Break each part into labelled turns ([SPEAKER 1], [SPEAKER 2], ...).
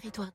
[SPEAKER 1] Territoire.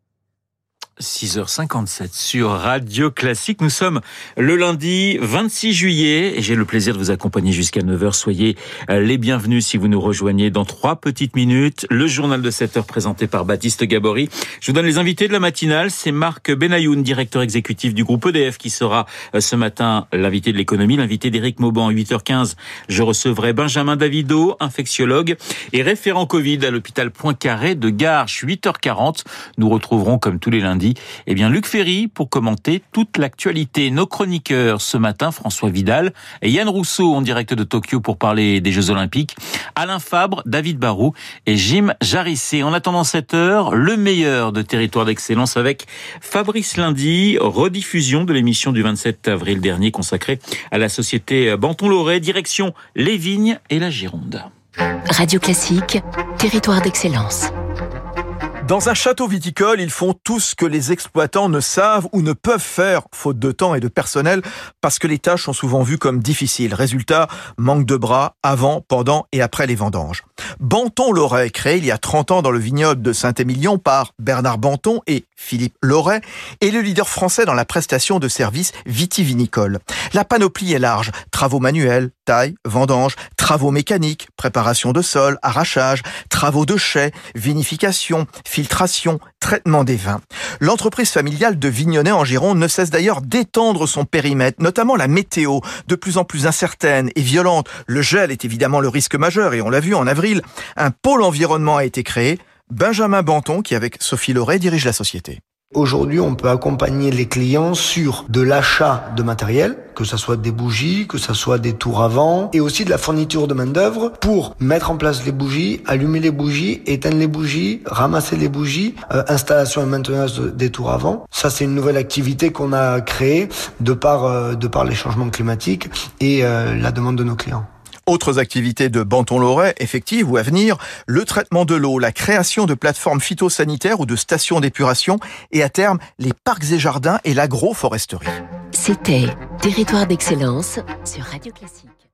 [SPEAKER 2] 6h57 sur Radio Classique. Nous sommes le lundi 26 juillet et j'ai le plaisir de vous accompagner jusqu'à 9h. Soyez euh, les bienvenus si vous nous rejoignez dans trois petites minutes. Le journal de 7 heures présenté par Baptiste Gabory. Je vous donne les invités de la matinale. C'est Marc Benayoun, directeur exécutif du groupe EDF qui sera euh, ce matin l'invité de l'économie, l'invité d'Éric Mauban à 8h15. Je recevrai Benjamin Davido, infectiologue et référent Covid à l'hôpital Poincaré de Garches. 8h40. Nous retrouverons comme tous les lundis eh bien, Luc Ferry pour commenter toute l'actualité. Nos chroniqueurs ce matin, François Vidal et Yann Rousseau en direct de Tokyo pour parler des Jeux Olympiques. Alain Fabre, David Barou et Jim Jarissé. En attendant cette heure, le meilleur de territoire d'excellence avec Fabrice Lundi, rediffusion de l'émission du 27 avril dernier consacrée à la société Banton-Loret, direction les vignes et la Gironde.
[SPEAKER 1] Radio Classique, territoire d'excellence.
[SPEAKER 3] Dans un château viticole, ils font tout ce que les exploitants ne savent ou ne peuvent faire, faute de temps et de personnel, parce que les tâches sont souvent vues comme difficiles. Résultat, manque de bras avant, pendant et après les vendanges. Banton Loret, créé il y a 30 ans dans le vignoble de Saint-Émilion par Bernard Banton et Philippe Loret, est le leader français dans la prestation de services vitivinicoles. La panoplie est large. Travaux manuels, taille, vendange, travaux mécaniques, préparation de sol, arrachage, travaux de chais, vinification, filtration, traitement des vins. L'entreprise familiale de Vignonnet en Gironde ne cesse d'ailleurs d'étendre son périmètre, notamment la météo, de plus en plus incertaine et violente. Le gel est évidemment le risque majeur et on l'a vu en avril. Un pôle environnement a été créé. Benjamin Banton, qui avec Sophie Loret dirige la société.
[SPEAKER 4] Aujourd'hui, on peut accompagner les clients sur de l'achat de matériel, que ce soit des bougies, que ce soit des tours avant, et aussi de la fourniture de main-d'œuvre pour mettre en place les bougies, allumer les bougies, éteindre les bougies, ramasser les bougies, euh, installation et maintenance des tours avant. Ça, c'est une nouvelle activité qu'on a créée de par, euh, de par les changements climatiques et euh, la demande de nos clients.
[SPEAKER 3] Autres activités de Banton-Loret, effectives ou à venir, le traitement de l'eau, la création de plateformes phytosanitaires ou de stations d'épuration et à terme les parcs et jardins et l'agroforesterie.
[SPEAKER 1] C'était Territoire d'excellence sur Radio Classique.